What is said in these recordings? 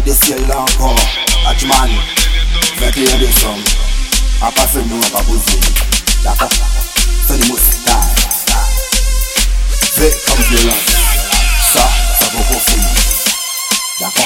gade siel la ankon Atman, 21 Desem A pa fe nou, a pa boze Daka, Sonny Mosquita Ve kom violans Sa, sa pou pou fin Daka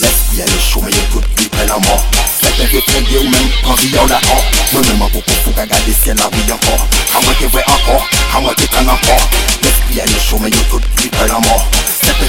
Lef bien le chou, yo tout li pre la mort Sete ve prege ou men pranvi yaw la an Mwen men man pou pou fou ka gade siel la oui ankon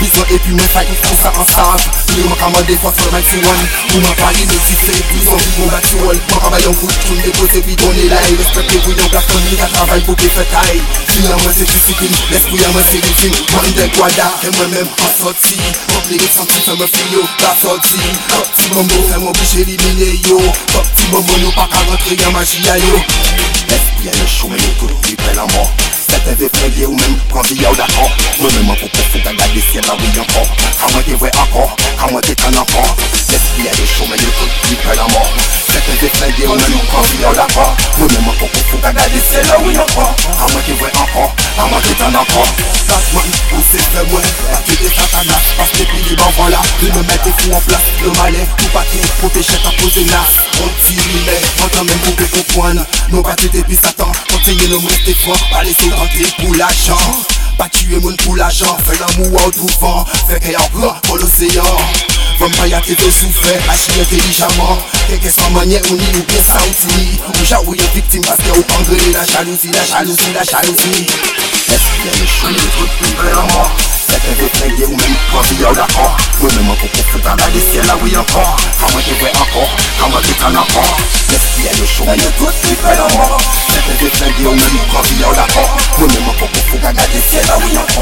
Bizan epi mwen fay ou fousa an sav Mwen mwen kaman defwa fwa man ti wan Mwen mwen pari le sukse Bizan vi mwen bati wol Mwen kaman yon kout koun depose pi don e lay Respekt pou yon blaf kon mwen ka travay pou pe fetay Fiyan mwen se disipin, l'espouyan mwen se ritim Mwen mden gwada, e mwen men an soti Mwen plege santi se mwen fiyo, ba soti Kop ti bombo, fè mwen bouche elimine yo Kop ti bombo nou pa ka rentre yon magia yo L'esprit a le chou, men yo tout li pre la mort. Sete ve prege ou men pranvi yaw da an Mwen men man pou pou fou ka gade siel la oui ankon A mwen te vwe ankon, a mwen te kan ankon L'esprit a le chou, men yo tout li pre la mort. Sete ve prege ou men pranvi yaw da an Mwen men man pou pou fou ka gade siel la oui ankon A mwen te vwe ankon, a mwen te kan ankon Tatman, ou se fe mwen De satanas, pi li ban vola Li me mette fou an plas, le male Tout pake, proteje ta pose nas Konti rime, kontan men pou pe kompwane Non pate depi satan, kontinye nou mweste fort Pa lese tante pou l'ajan Pa tue moun pou l'ajan Fè l'amou ou douvan Fè kè yon gran pou l'oseyan Vam pa yate de souffè Achi intelijaman Keke san manye ou ni ou bien Ou ja ou yon victime Paske ou pangre la jalousi La jalousi, la jalousi Esprit le chou, le tout plus vraiment Sèpè ve preye ou mèm kwa vi yon lakon Mwen mèman pou pou foutan la de sè la ou yon kon Faman te vwe ankon, kaman te tan ankon Mèm si yè le chou mè yon tout si fè lan man Sèpè ve preye ou mèm kwa vi yon lakon Mwen mèman pou pou foutan la de sè la ou yon